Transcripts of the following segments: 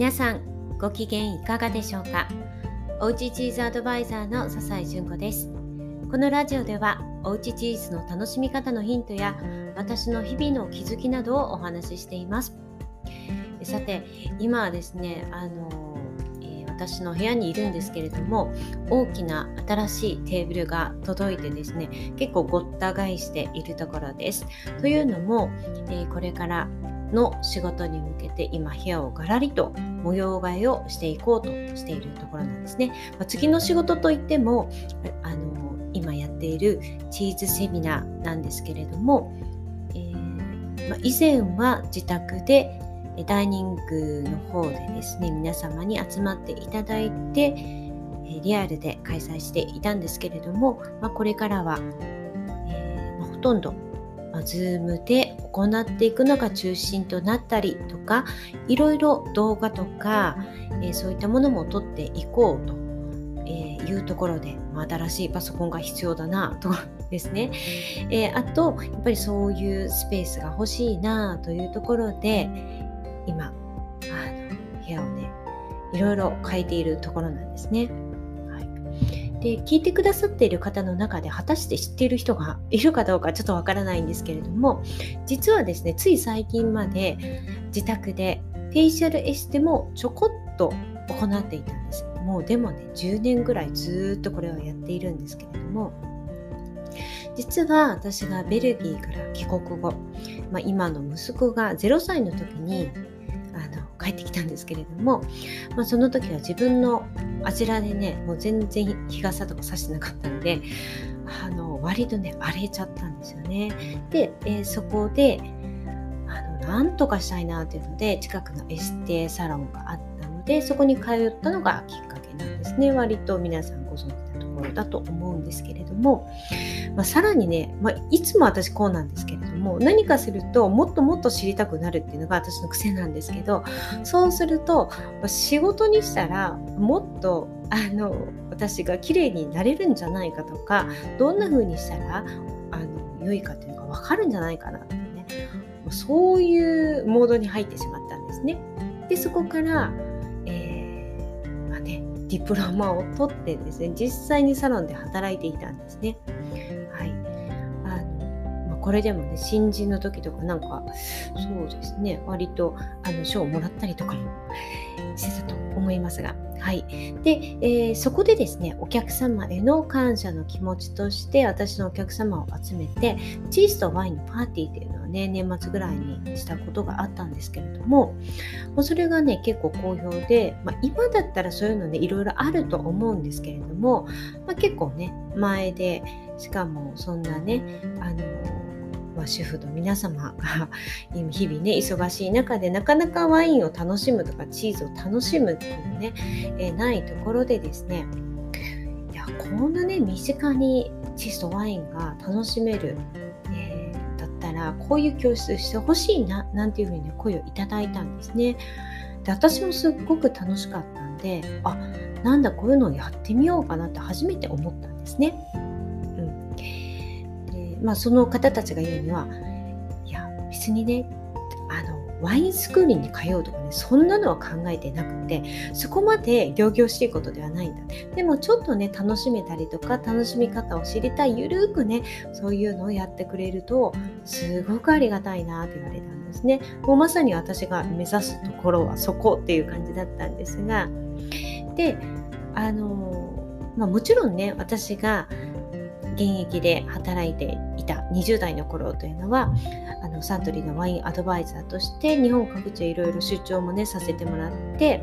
皆さんご機嫌いかがでしょうか？おうちチーズアドバイザーの笹井純子です。このラジオではおうちチーズの楽しみ方のヒントや私の日々の気づきなどをお話ししています。さて今はですねあの私の部屋にいるんですけれども大きな新しいテーブルが届いてですね結構ごった返しているところです。というのも、えー、これからの仕事に向けて今部屋をガラリと模様替えをしていこうとしているところなんですね。まあ、次の仕事といってもあの今やっているチーズセミナーなんですけれども、えー、まあ、以前は自宅でダイニングの方でですね皆様に集まっていただいてリアルで開催していたんですけれども、まあ、これからは、えー、ほとんどまあ、Zoom で行っていくのが中心となったりとかいろいろ動画とか、えー、そういったものも撮っていこうと、え、いうところで、まあ、新しいパソコンが必要だなとですね、えー、あとやっぱりそういうスペースが欲しいなというところで今あの部屋をねいろいろ変えているところなんですね。で聞いてくださっている方の中で果たして知っている人がいるかどうかちょっとわからないんですけれども実はですねつい最近まで自宅でフェイシャルエステもちょこっと行っていたんです。もうでもね10年ぐらいずっとこれはやっているんですけれども実は私がベルギーから帰国後、まあ、今の息子が0歳の時に帰ってきたんですけれども、まあ、その時は自分のあちらでねもう全然日傘とかさしてなかったのであの割とね荒れちゃったんですよね。で、えー、そこであのなんとかしたいなっていうので近くのエステサロンがあったのでそこに通ったのがきっかけなんですね割と皆さんご存知なところだと思うんですけれども、まあ、さらにね、まあ、いつも私こうなんですけども何かするともっともっと知りたくなるっていうのが私の癖なんですけどそうすると、仕事にしたらもっとあの私が綺麗になれるんじゃないかとかどんな風にしたらあの良いかっていうのが分かるんじゃないかなってねそういうモードに入ってしまったんですね。でそこから、えー、まね、ディプロマを取ってですね実際にサロンで働いていたんですね。これでもね新人の時とかなんかそうですね割とあの賞をもらったりとかも してたと思いますが。はい。で、えー、そこでですねお客様への感謝の気持ちとして私のお客様を集めてチーズとワインのパーティーっていうのをね年末ぐらいにしたことがあったんですけれどももうそれがね結構好評で、まあ、今だったらそういうのねいろいろあると思うんですけれども、まあ、結構ね前でしかもそんなねあのまあ、主婦の皆様が 日々ね忙しい中でなかなかワインを楽しむとかチーズを楽しむっていうね、え、ないところでですねいやこんなね身近にチーズとワインが楽しめる、えー、だったらこういう教室してほしいななんていうふうに、ね、声をいただいたんですね。で私もすっごく楽しかったんであなんだこういうのをやってみようかなって初めて思ったんですね。まあ、その方たちが言うにはいや別にねあのワインスクールに通うとかねそんなのは考えてなくてそこまで仰々しいことではないんだ。でもちょっとね楽しめたりとか楽しみ方を知りたいゆるくねそういうのをやってくれるとすごくありがたいなって言われたんですね。もうまさに私が目指すところはそこっていう感じだったんですがであのまあ、もちろんね私が現役で働いてた20代の頃というのはあのサントリーのワインアドバイザーとして日本各地へいろいろ出張もねさせてもらって、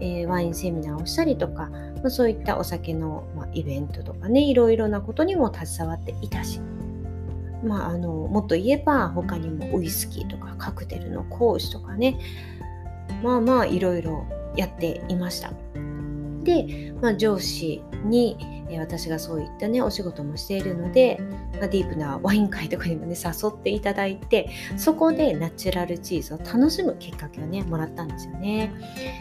えー、ワインセミナーをしたりとか、まあ、そういったお酒の、まあ、イベントとかねいろいろなことにも携わっていたし、まあ、あのもっと言えば他にもウイスキーとかカクテルの講師とかねまあまあいろいろやっていました。で、まあ、上司に私がそういったねお仕事もしているので、まあ、ディープなワイン会とかにもね誘っていただいてそこでナチュラルチーズを楽しむきっかけをねもらったんですよね。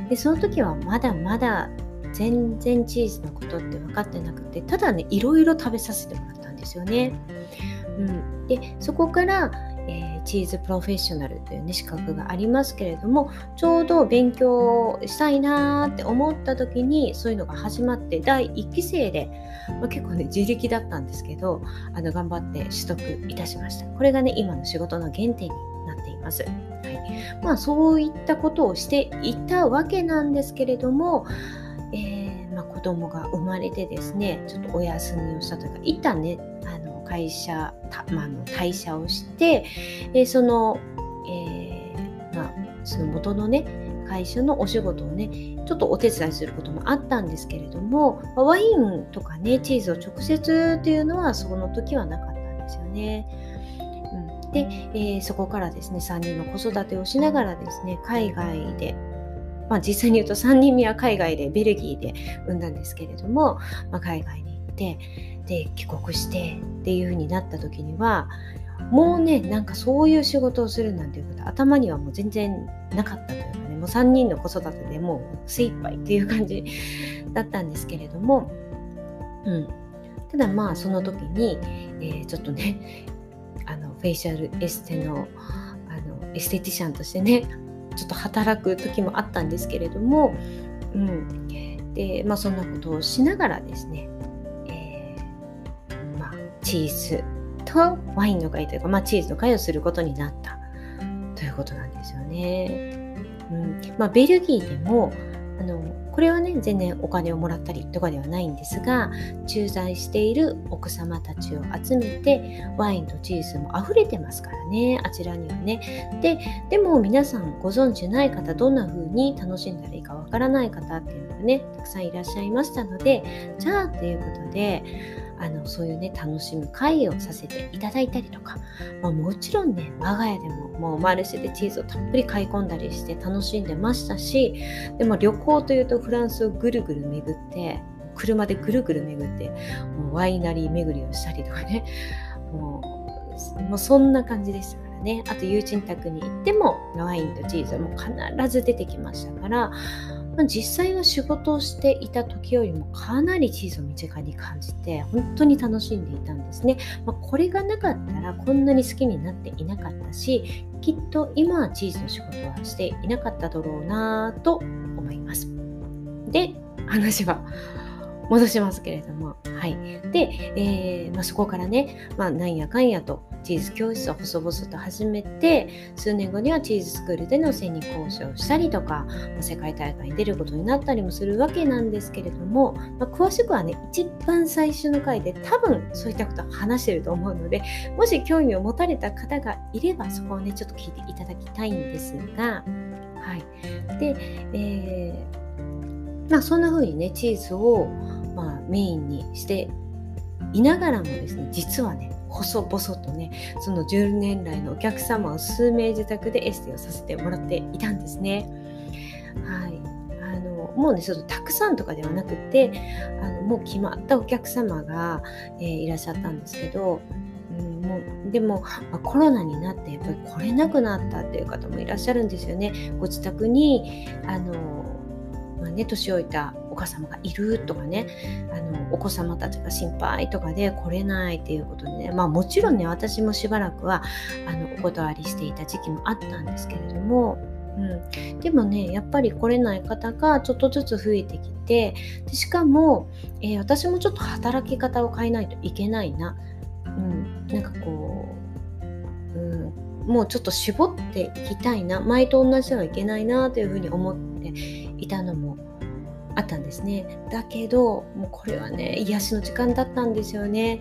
でその時はまだまだ全然チーズのことって分かってなくてただねいろいろ食べさせてもらったんですよね、うん、でそこからえー、チーズプロフェッショナルというね資格がありますけれどもちょうど勉強したいなーって思った時にそういうのが始まって第1期生で、まあ、結構ね自力だったんですけどあの頑張って取得いたしました。これがね今の仕事の原点になっています、はい。まあ、そういったことをしていたわけなんですけれども、えーまあ、子供が生まれてですねちょっとお休みをしたというか一旦ね会社、まあ、の退社をして、えその、えー、まあ、その元のね会社のお仕事をねちょっとお手伝いすることもあったんですけれどもワインとかねチーズを直接っていうのはその時はなかったんですよね。うん、で、えー、そこからですね3人の子育てをしながらですね海外でまあ、実際に言うと3人目は海外でベルギーで産んだんですけれども、まあ、海外にてで帰国してっていう風になった時にはもうねなんかそういう仕事をするなんていうこと頭にはもう全然なかったというかねもう3人の子育てでもう精一杯っていう感じだったんですけれども、うん、ただまあその時に、えー、ちょっとねあのフェイシャルエステのあのエステティシャンとしてねちょっと働く時もあったんですけれども、うん、でまあそんなことをしながらですねチーズとワインの会というか、まあ、チーズの会をすることになった。ということなんですよね。うん。まあ、ベルギーでもあのこれはね全然お金をもらったりとかではないんですが駐在している奥様たちを集めてワインとチーズも溢れてますからね。あちらにはね。ででも皆さんご存知ない方どんな風に楽しんだらいいかわからない方っていうのがねたくさんいらっしゃいましたのでじゃあということであのそういうね楽しむ会をさせていただいたりとか、まあ、もちろんね我が家でももうマルシェでチーズをたっぷり買い込んだりして楽しんでましたしでも旅行というとフランスをぐるぐる巡って車でぐるぐる巡ってもうワイナリー巡りをしたりとかね もうもうそんな感じでしたからね。あと友人宅に行ってもワインとチーズはもう必ず出てきましたからまあ、実際は仕事をしていた時よりもかなりチーズを身近に感じて本当に楽しんでいたんですね。まあ、これがなかったらこんなに好きになっていなかったしきっと今はチーズの仕事はしていなかっただろうなと思います。で話は戻しますけれども、はい。で、えーまあ、そこからね、まあ、なんやかんやとチーズ教室を細々と始めて、数年後にはチーズスクールでの戦に交渉したりとか、まあ、世界大会に出ることになったりもするわけなんですけれども、ま、詳しくはね、一番最初の回で多分そういったことを話してると思うので、もし興味を持たれた方がいれば、そこをね、ちょっと聞いていただきたいんですが、はい。で、えー、まあそんな風にね、チーズを、まあ、メインにしていながらもですね実はね細々とねその10年来のお客様を数名自宅でエステをさせてもらっていたんですね。はいあのもうねちょっとたくさんとかではなくてあのもう決まったお客様が、えー、いらっしゃったんですけどうん、もでも、まあ、コロナになってやっぱり来れなくなったっていう方もいらっしゃるんですよね。ご自宅にあのまあね、年老いたお母様がいるとかねあのお子様たちが心配とかで来れないっていうことでね、まあ、もちろんね私もしばらくはあのお断りしていた時期もあったんですけれども、うん、でもねやっぱり来れない方がちょっとずつ増えてきてでしかも、えー、私もちょっと働き方を変えないといけないな、うん、なんかこう、うん、もうちょっと絞っていきたいな。前と同じではいけないなというふうに思っていたのもあったんですね。だけど、もうこれはね、癒しの時間だったんですよね。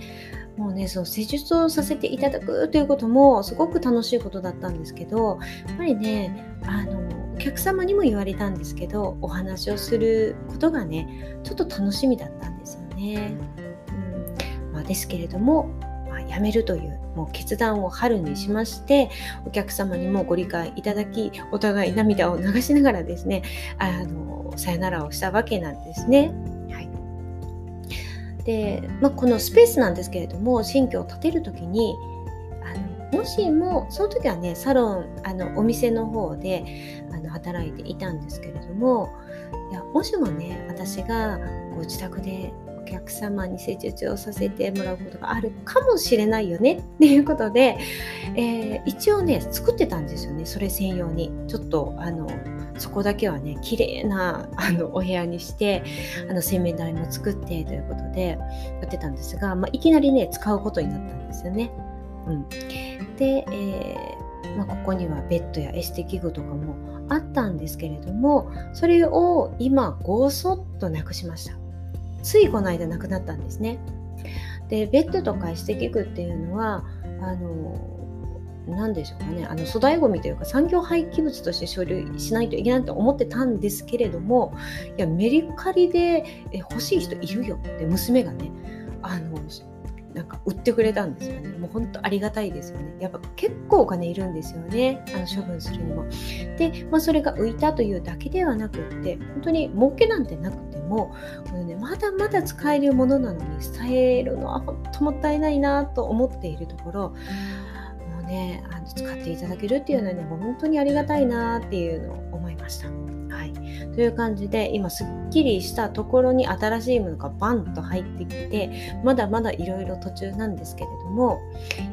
もうね、その施術をさせていただくということもすごく楽しいことだったんですけど、やっぱりね、あの、お客様にも言われたんですけど、お話をすることがね、ちょっと楽しみだったんですよね。うんまあ、ですけれども、辞めるというもう決断を春にしましてお客様にもご理解いただきお互い涙を流しながらですねあのさよならをしたわけなんですね。はいでまあ、このスペースなんですけれども新居を建てる時にあのもしもその時はねサロンあのお店の方であの働いていたんですけれどもいやもしもね私がご自宅で客様に施術をさせてもらうことがあるかもしれないよね。っていうことで、えー、一応ね作ってたんですよね。それ専用に。ちょっとあのそこだけはね綺麗なあのお部屋にしてあの洗面台も作ってということでやってたんですが、まあ、いきなりね使うことになったんですよね。うん、で、えー、まあ、ここにはベッドやエステ器具とかもあったんですけれどもそれを今ごそっとなくしました。ついこの間亡くなったんですね。でベッドとかエステ器具っていうのはあの何でしょうかね。あの粗大ごみというか産業廃棄物として処理しないといけないと思ってたんですけれどもいやメリカリで欲しい人いるよって娘がねあのなんか売ってくれたんですよね。もう本当ありがたいですよね。やっぱ結構お金いるんですよね。あの処分するにも。で、まあ、それが浮いたというだけではなくって、本当に儲けなんてなくても、これね、まだまだ使えるものなのに伝えるのは本当もったいないなと思っているところ、もうねあの使っていただけるっていうのはね本当にありがたいなっていうのを思いました。という感じで今すっきりしたところに新しいものがバンと入ってきてまだまだいろいろ途中なんですけれども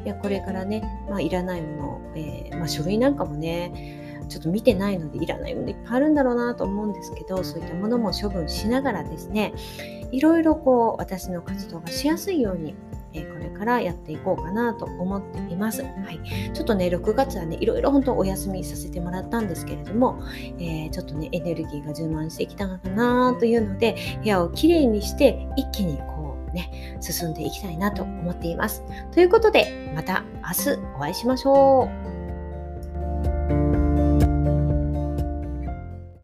いやこれからね、まあ、いらないもの、えー、まあ、書類なんかもねちょっと見てないのでいらないものいっぱいあるんだろうなと思うんですけどそういったものも処分しながらですねいろいろこう私の活動がしやすいようにれからやっていこうかなと思っています。はい、ちょっとね、6月はね、いろいろ本当お休みさせてもらったんですけれども、えー、ちょっとね、エネルギーが充満してきたのかなというので、部屋をきれいにして一気にこうね、進んでいきたいなと思っています。ということで、また明日お会いしましょう。